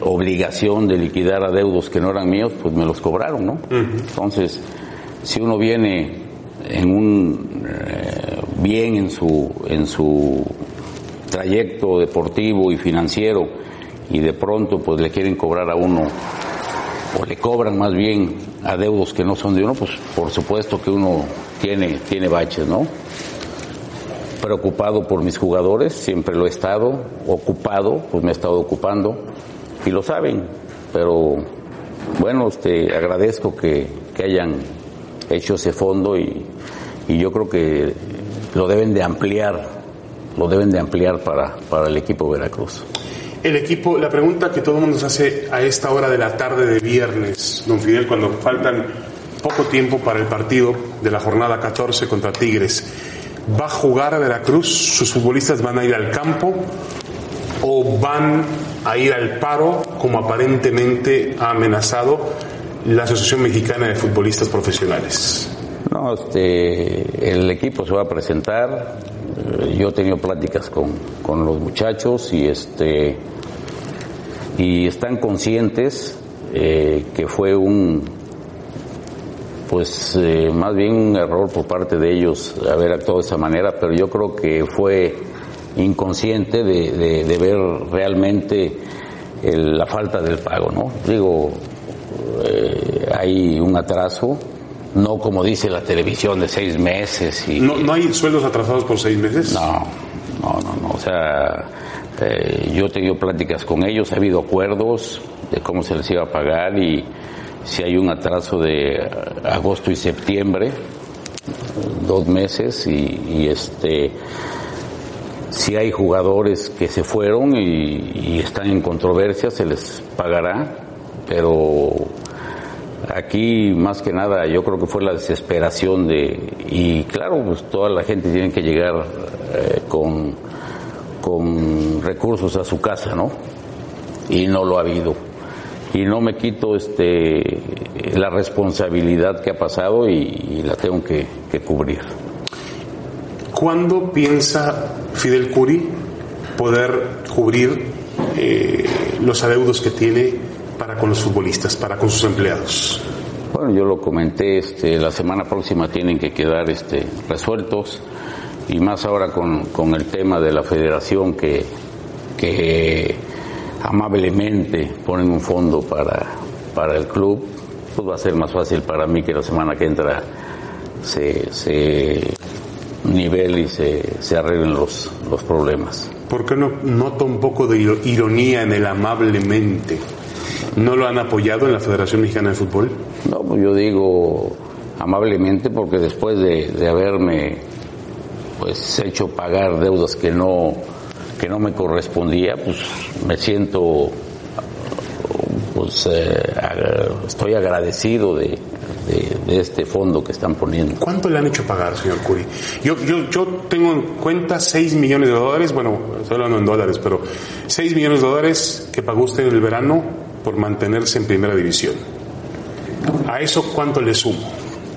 obligación de liquidar a deudos que no eran míos, pues me los cobraron, ¿no? Entonces, si uno viene en un eh, bien en su en su trayecto deportivo y financiero y de pronto pues le quieren cobrar a uno o le cobran más bien a deudos que no son de uno, pues por supuesto que uno tiene tiene baches, ¿no? Preocupado por mis jugadores, siempre lo he estado, ocupado, pues me he estado ocupando y lo saben, pero bueno, este agradezco que, que hayan hecho ese fondo y, y yo creo que lo deben de ampliar, lo deben de ampliar para, para el equipo Veracruz. El equipo, la pregunta que todo el mundo se hace a esta hora de la tarde de viernes, don Fidel, cuando faltan poco tiempo para el partido de la jornada 14 contra Tigres, ¿va a jugar a Veracruz? ¿Sus futbolistas van a ir al campo? ¿O van a ir al paro, como aparentemente ha amenazado la Asociación Mexicana de Futbolistas Profesionales? No, este, el equipo se va a presentar. Eh, yo he tenido pláticas con, con los muchachos y este y están conscientes eh, que fue un pues eh, más bien un error por parte de ellos haber actuado de esa manera, pero yo creo que fue inconsciente de, de, ver realmente la falta del pago, ¿no? Digo, hay un atraso, no como dice la televisión de seis meses. Y, ¿No, ¿No hay sueldos atrasados por seis meses? No, no, no, no. O sea, eh, yo he tenido pláticas con ellos, ha habido acuerdos de cómo se les iba a pagar y si hay un atraso de agosto y septiembre, dos meses y, y este si hay jugadores que se fueron y, y, están en controversia se les pagará pero Aquí más que nada yo creo que fue la desesperación de, y claro, pues toda la gente tiene que llegar eh, con, con recursos a su casa, ¿no? Y no lo ha habido. Y no me quito este, la responsabilidad que ha pasado y, la tengo que, cubrir. ¿Cuándo piensa Fidel Curi poder cubrir eh, los adeudos que tiene para con los futbolistas, para con sus empleados? Bueno, yo lo comenté, este, la semana próxima tienen que quedar este, resueltos y más ahora con, con el tema de la federación que, que amablemente ponen un fondo para, para el club, pues va a ser más fácil para mí que la semana que entra se, se nivel y se, se arreglen los, los problemas. ¿Por qué no nota un poco de ironía en el amablemente? ¿No lo han apoyado en la Federación Mexicana de Fútbol? No, pues yo digo amablemente porque después de, haberme pues hecho pagar deudas que no que no me correspondía, pues me siento pues eh, estoy agradecido de, de- de este fondo que están poniendo. ¿Cuánto le han hecho pagar, señor Curi? Yo, yo, yo tengo en cuenta 6 millones de dólares, bueno, estoy hablando en dólares, pero 6 millones de dólares que pagó usted en el verano por mantenerse en primera división. ¿A eso cuánto le sumo?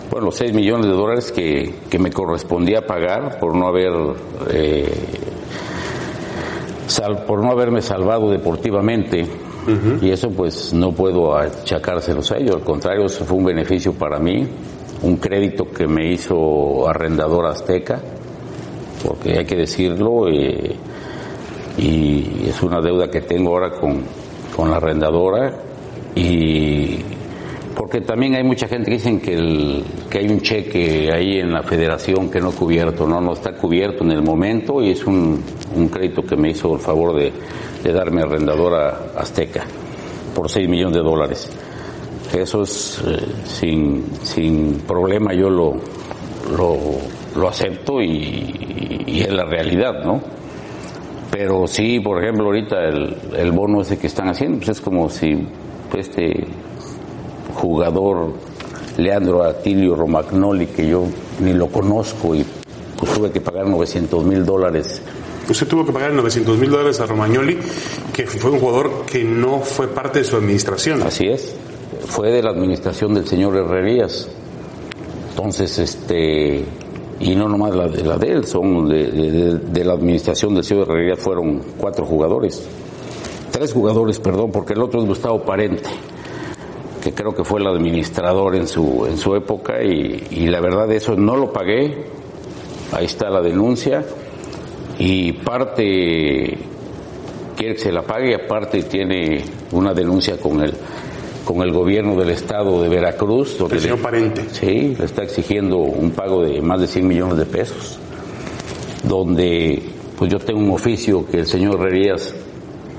Bueno, los 6 millones de dólares que, que me correspondía pagar por no haber eh, sal- por no haberme salvado deportivamente y eso pues no puedo achacárselos a ellos, al contrario, eso fue un beneficio para mí, un crédito que me hizo arrendador azteca, porque hay que decirlo, eh, y es una deuda que tengo ahora con, con la arrendadora y porque también hay mucha gente que dicen que, el, que hay un cheque ahí en la federación que no es cubierto, no, no está cubierto en el momento y es un, un crédito que me hizo el favor de, de darme arrendadora azteca por 6 millones de dólares. Eso es eh, sin, sin problema, yo lo, lo, lo acepto y, y es la realidad, ¿no? Pero sí, por ejemplo, ahorita el, el bono ese que están haciendo, pues es como si este jugador Leandro Atilio Romagnoli, que yo ni lo conozco y pues tuve que pagar 900 mil dólares. Usted tuvo que pagar 900 mil dólares a Romagnoli, que fue un jugador que no fue parte de su administración. Así es, fue de la administración del señor Herrerías. Entonces, este, y no nomás la de, la de él, son de, de- de la administración del señor Herrerías fueron cuatro jugadores. Tres jugadores, perdón, porque el otro es Gustavo Parente, que creo que fue el administrador en su, en su época y, y la verdad de eso no lo pagué. Ahí está la denuncia y parte quiere que se la pague y aparte tiene una denuncia con el con el gobierno del estado de Veracruz donde El señor le- Parente. sí le está exigiendo un pago de más de 100 millones de pesos donde pues yo tengo un oficio que el señor Herrerías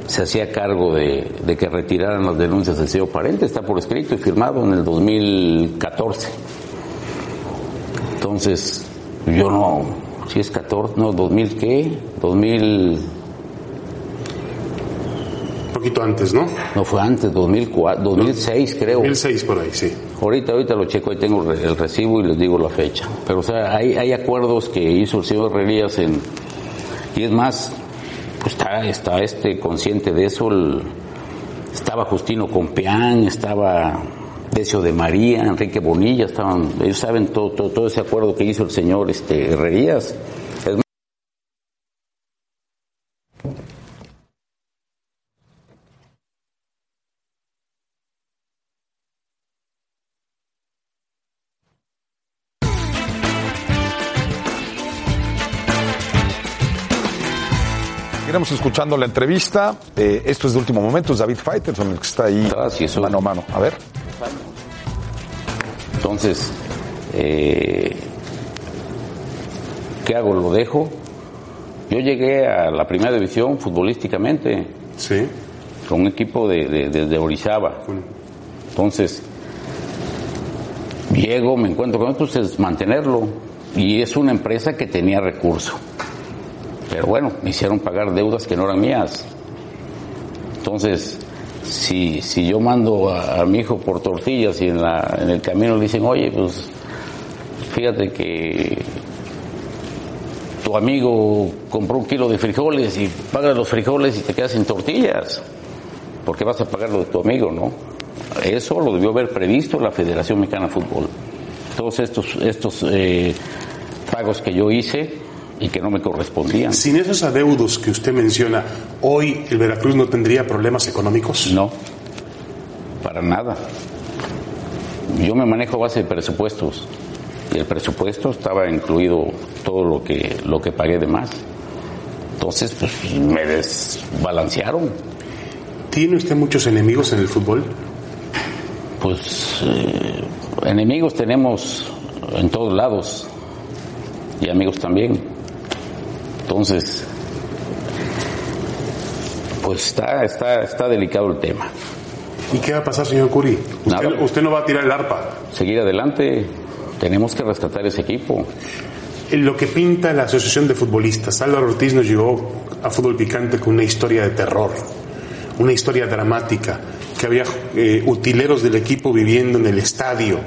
se hacía cargo de, de que retiraran las denuncias del señor Parente está por escrito y firmado en el 2014 entonces yo no si es 14 no 2000 qué 2000 Un poquito antes, ¿no? no fue antes, 2004, 2006 creo. 2006 por ahí, sí. Ahorita, ahorita lo checo, ahí tengo el re- el recibo y les digo la fecha. Pero o sea, hay, hay acuerdos que hizo el señor Herrerías en... Y es más, pues está, está este consciente de eso, el- estaba Justino Compeán, estaba Decio de María, Enrique Bonilla, estaban, ellos saben todo, todo, todo ese acuerdo que hizo el señor este, Herrerías. Es Seguiremos escuchando la entrevista. Eh, esto es de último momento, es David Faitelson el que está ahí mano a mano. A ver. Entonces, eh, ¿qué hago? ¿Lo dejo? Yo llegué a la primera división futbolísticamente. Sí. Con un equipo de, de, de- de Orizaba. Entonces, llego, me encuentro con esto, es mantenerlo. Y es una empresa que tenía recurso. Pero bueno, me hicieron pagar deudas que no eran mías. Entonces, si, si yo mando a, mi hijo por tortillas y en, la, en el camino le dicen, oye, pues fíjate que tu amigo compró un kilo de frijoles y paga los frijoles y te quedas sin tortillas, porque vas a pagar lo de tu amigo, ¿no? Eso lo debió haber previsto la Federación Mexicana de Fútbol. Todos estos, estos eh, pagos que yo hice y que no me correspondían. Sin esos adeudos que usted menciona, hoy el Veracruz no tendría problemas económicos. No, para nada. Yo me manejo base de presupuestos y el presupuesto estaba incluido todo lo que lo que pagué de más. Entonces, pues me desbalancearon. ¿Tiene usted muchos enemigos en el fútbol? Pues eh, enemigos tenemos en todos lados y amigos también. Entonces, pues está, está, está delicado el tema. ¿Y qué va a pasar, señor Curi? Usted, usted no va a tirar el arpa. Seguir adelante, tenemos que rescatar ese equipo. lo que pinta la Asociación de Futbolistas. Álvaro Ortiz nos llegó a Fútbol Picante con una historia de terror, una historia dramática, que había eh, utileros del equipo viviendo en el estadio,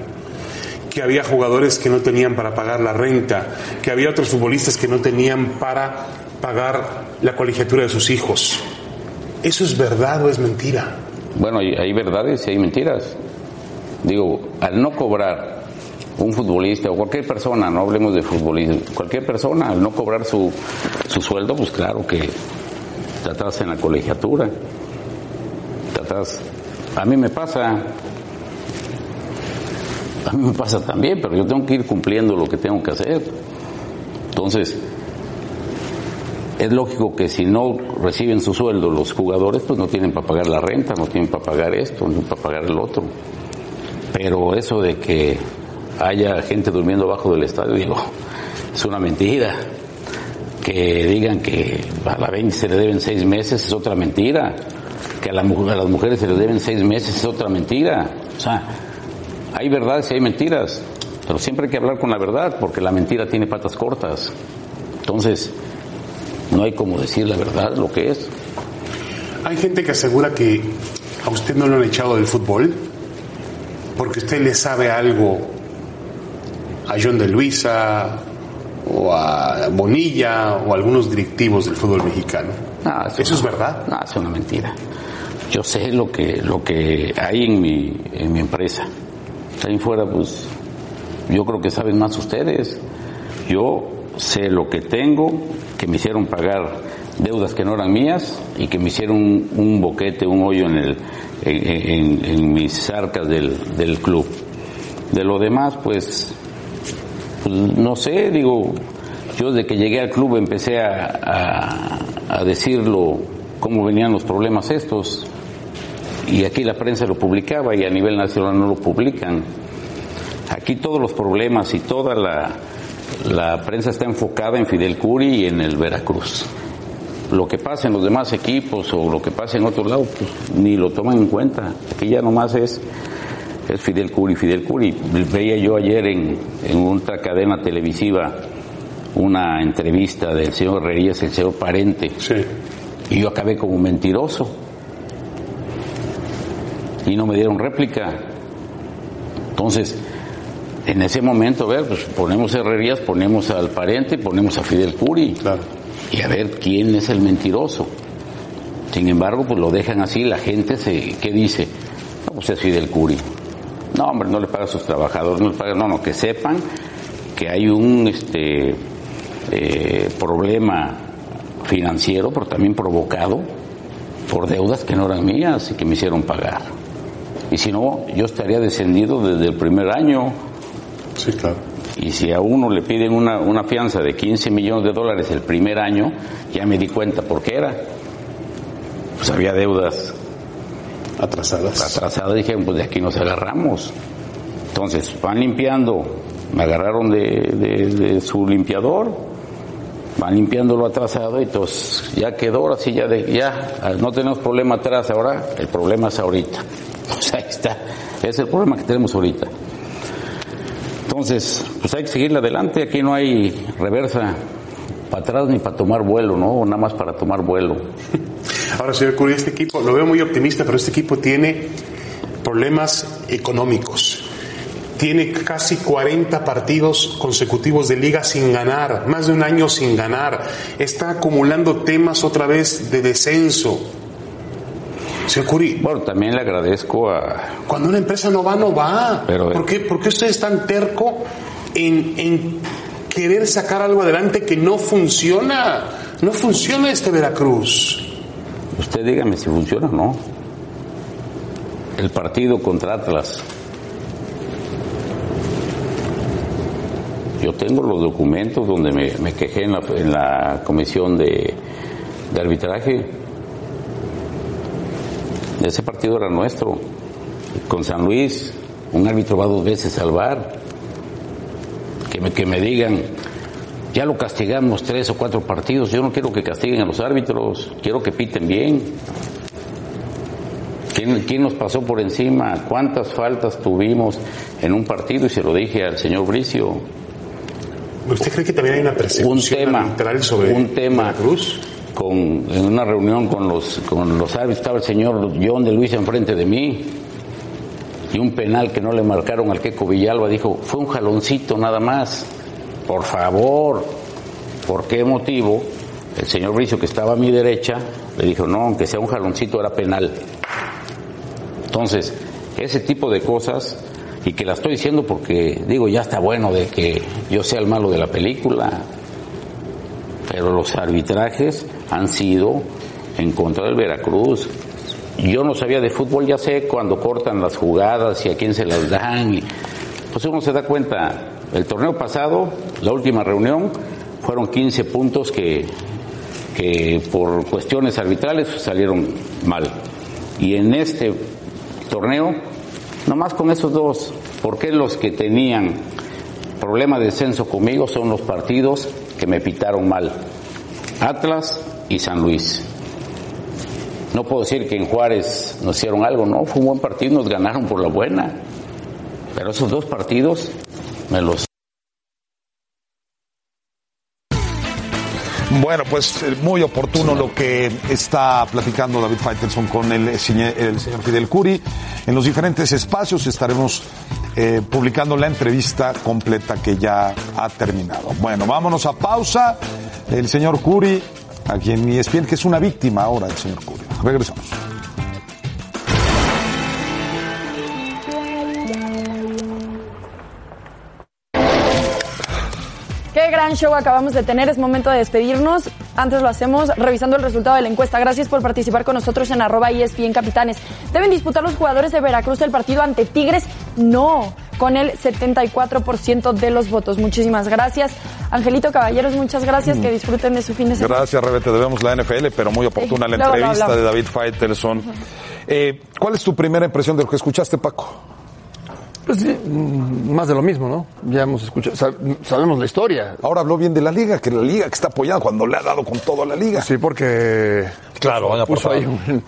que había jugadores que no tenían para pagar la renta, que había otros futbolistas que no tenían para pagar la colegiatura de sus hijos. ¿Eso es verdad o es mentira? Bueno, hay, verdades y hay mentiras. Digo, al no cobrar un futbolista o cualquier persona, no hablemos de futbolismo, cualquier persona al no cobrar su, su sueldo, pues claro que te atrás en la colegiatura, te. A mí me pasa, a mí me pasa también, pero yo tengo que ir cumpliendo lo que tengo que hacer. Entonces, es lógico que si no reciben su sueldo los jugadores, pues no tienen para pagar la renta, no tienen para pagar esto, ni para pagar el otro. Pero eso de que haya gente durmiendo abajo del estadio, digo, es una mentira. Que digan que a la 20 se le deben seis meses es otra mentira. Que a, la, a las mujeres se les deben seis meses es otra mentira. O sea, hay verdades y hay mentiras. Pero siempre hay que hablar con la verdad, porque la mentira tiene patas cortas. Entonces, no hay como decir la verdad, lo que es. Hay gente que asegura que a usted no lo han echado del fútbol porque usted le sabe algo a John de Luisa o a Bonilla o a algunos directivos del fútbol mexicano. No, ¿Eso es verdad? No, es una mentira. Yo sé lo que, lo que hay en mi, en mi empresa. Ahí fuera, pues, yo creo que saben más ustedes. Yo sé lo que tengo, que me hicieron pagar deudas que no eran mías y que me hicieron un, un boquete, un hoyo en, el, en, mis arcas del, del club. De lo demás, pues, pues, no sé, digo, yo desde que llegué al club empecé a, a, a decirlo cómo venían los problemas estos y aquí la prensa lo publicaba y a nivel nacional no lo publican. Aquí todos los problemas y toda la, la prensa está enfocada en Fidel Curi y en el Veracruz. Lo que pasa en los demás equipos o lo que pasa en otro lado, pues ni lo toman en cuenta. Aquí ya nomás es, es Fidel Curi, Fidel Curi. Veía yo ayer en, en otra cadena televisiva una entrevista del señor Herrerías, el señor Parente. Y yo acabé como un mentiroso. Y no me dieron réplica. Entonces, en ese momento, a ver, pues ponemos Herrerías, ponemos al Parente, ponemos a Fidel Curi. Y a ver quién es el mentiroso. Sin embargo, pues lo dejan así, la gente se, ¿qué dice? No, pues es Fidel Curi. No, hombre, no le paga a sus trabajadores, no le paga, no, no, que sepan que hay un este eh, problema financiero, pero también provocado por deudas que no eran mías y que me hicieron pagar. Y si no, yo estaría descendido desde el primer año. Sí, claro. Y si a uno le piden una, una fianza de 15 millones de dólares el primer año, ya me di cuenta por qué era. Pues había deudas atrasadas. Atrasadas, dije, pues de aquí nos agarramos. Entonces, van limpiando, me agarraron de, de- de su limpiador, van limpiando lo atrasado y entonces ya quedó, ahora sí ya, de, ya no tenemos problema atrás ahora, el problema es ahorita. Está, es el problema que tenemos ahorita. Entonces, pues hay que seguirle adelante, aquí no hay reversa para atrás ni para tomar vuelo, ¿no? Nada más para tomar vuelo. Ahora, señor Curi, este equipo, lo veo muy optimista, pero este equipo tiene problemas económicos. Tiene casi 40 partidos consecutivos de liga sin ganar, más de un año sin ganar. Está acumulando temas otra vez de descenso. Señor Curi. Bueno, también le agradezco a... Cuando una empresa no va, no va. Pero, ¿Por, qué, ¿Por qué usted es tan terco en, en querer sacar algo adelante que no funciona? No funciona este Veracruz. Usted dígame si funciona o no. El partido contra Atlas. Yo tengo los documentos donde me, me quejé en la, en la comisión de, de arbitraje. Ese partido era nuestro. Con San Luis, un árbitro va dos veces al bar. Que me, que me digan, ya lo castigamos tres o cuatro partidos. Yo no quiero que castiguen a los árbitros, quiero que piten bien. ¿Quién, quién nos pasó por encima? ¿Cuántas faltas tuvimos en un partido? Y se lo dije al señor Bricio. ¿Usted cree que también hay una un persecución tema, arbitral sobre un tema Cruz? Con, en una reunión con los, con los árbitros, estaba el señor John de Luis enfrente de mí, y un penal que no le marcaron al Queco Villalba, dijo, fue un jaloncito nada más, por favor, ¿por qué motivo? El señor Bricio, que estaba a mi derecha, le dijo, no, aunque sea un jaloncito era penal. Entonces, ese tipo de cosas, y que la estoy diciendo porque, digo, ya está bueno de que yo sea el malo de la película, pero los arbitrajes han sido en contra del Veracruz. Yo no sabía de fútbol, ya sé cuando cortan las jugadas y a quién se las dan. Pues uno se da cuenta, el torneo pasado, la última reunión, fueron 15 puntos que, que por cuestiones arbitrales salieron mal. Y en este torneo, nomás con esos dos, porque los que tenían problema de descenso conmigo son los partidos que me pitaron mal. Atlas y San Luis. No puedo decir que en Juárez nos hicieron algo, no, fue un buen partido, nos ganaron por la buena. Pero esos dos partidos me los Bueno, pues eh, muy oportuno lo que está platicando David Faitelson con el, eh, el señor Fidel Curi. En los diferentes espacios estaremos eh, publicando la entrevista completa que ya ha terminado. Bueno, vámonos a pausa. El señor Curi, a quien ni es bien que es una víctima ahora el señor Curi. Regresamos. Gran show acabamos de tener. Es momento de despedirnos. Antes lo hacemos revisando el resultado de la encuesta. Gracias por participar con nosotros en arroba ESPN Capitanes. ¿Deben disputar los jugadores de Veracruz el partido ante Tigres? No, con el 74% de los votos. Muchísimas gracias. Angelito Caballeros, muchas gracias. Que disfruten de su fin de semana. Gracias, Rebe. Te debemos la NFL, pero muy oportuna Sí, la entrevista de David Faitelson. Eh, ¿Cuál es tu primera impresión de lo que escuchaste, Paco? Pues sí, más de lo mismo, ¿no? Ya hemos escuchado, sab- sabemos la historia. Ahora habló bien de la liga, que la liga que está apoyada cuando le ha dado con todo a la liga. Sí, porque Claro, puso aportar. ahí un-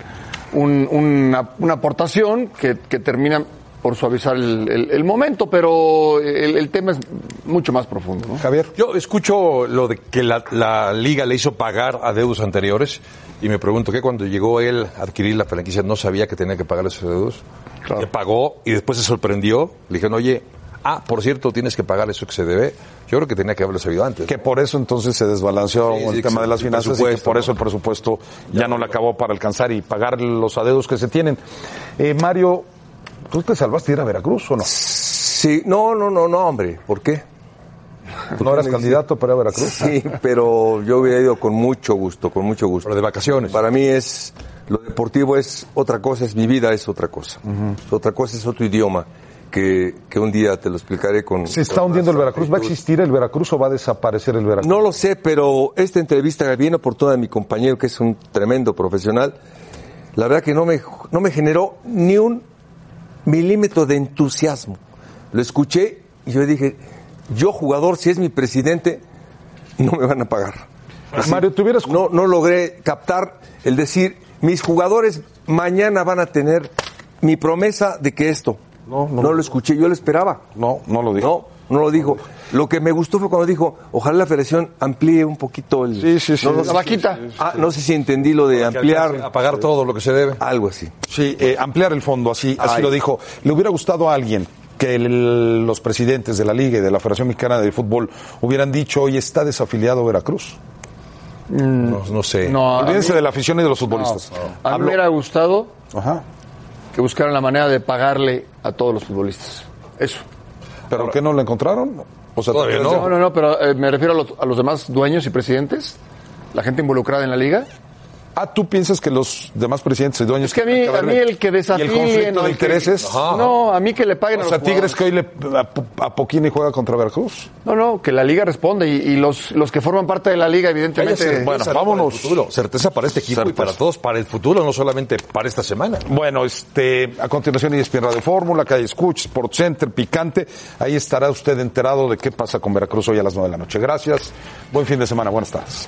un- una, una aportación que, que termina por suavizar el, el- el momento, pero el, el tema es mucho más profundo, ¿no? Javier. Yo escucho lo de que la, la liga le hizo pagar a deudos anteriores y me pregunto que cuando llegó él a adquirir la franquicia no sabía que tenía que pagar esos deudos. Claro. Le pagó y después se sorprendió. Le dijeron, oye, ah, por cierto, tienes que pagar eso que se debe. Yo creo que tenía que haberlo sabido antes. Que por eso entonces se desbalanceó Sí, el sí, tema de las finanzas y que por eso el presupuesto ya no le acabó para alcanzar y pagar los adeudos que se tienen. Eh, Mario, ¿tú te salvaste de ir a Veracruz o no? Sí, no, no, no, no, hombre. ¿Por qué? ¿No eras candidato para Veracruz? Sí, pero yo hubiera ido con mucho gusto, con mucho gusto. Pero de vacaciones. Para mí es, lo deportivo es otra cosa, es mi vida es otra cosa. Otra cosa es otro idioma que, que un día te lo explicaré con... ¿Se está con hundiendo el Veracruz? ¿Va a existir el Veracruz o va a desaparecer el Veracruz? No lo sé, pero esta entrevista bien oportuna de mi compañero, que es un tremendo profesional, la verdad que no me, no me generó ni un milímetro de entusiasmo. Lo escuché y yo dije, yo jugador, si es mi presidente, no me van a pagar. Así, Mario, ¿tuvieras no, no logré captar el decir, mis jugadores mañana van a tener mi promesa de que esto. No, no. no lo escuché, yo lo esperaba. No, no lo dijo. No, no lo dijo. Lo que me gustó fue cuando dijo, ojalá la federación amplíe un poquito el... Sí, sí, sí. No, La sé. vaquita. Ah, no sé si entendí lo de ampliar... A pagar todo lo que se debe. Algo así. Sí, eh, ampliar el fondo, así, así Ay. lo dijo. ¿Le hubiera gustado a alguien que el- los presidentes de la Liga y de la Federación Mexicana de Fútbol hubieran dicho hoy está desafiliado Veracruz? No, no sé. No, mí, Olvídense de la afición y de los futbolistas. a mí me hubiera gustado Ajá. que buscaran la manera de pagarle a todos los futbolistas. Eso. ¿Pero qué no lo encontraron? O sea, Todavía ¿te- no. No, no, no, pero eh, me refiero a los, a los demás dueños y presidentes, la gente involucrada en la liga. Ah, ¿tú piensas que los demás presidentes y dueños... Es que a mí, a mí el que ¿Y desafíen... el conflicto de el que- intereses? No, a mí que le paguen O a sea, los Tigres jugadores. que hoy le a, a Poquini juega contra Veracruz. No, no, que la liga responde y, y los, los que forman parte de la liga, evidentemente... certeza, bueno, ¿no? vámonos. para futuro. Certeza para este equipo y para todos, para el futuro, no solamente para esta semana. Bueno, este, a continuación ESPN Radio Fórmula, Calle Escuch, Sport Center, Picante. Ahí estará usted enterado de qué pasa con Veracruz hoy a las 9 de la noche. Gracias. Buen fin de semana. Buenas tardes.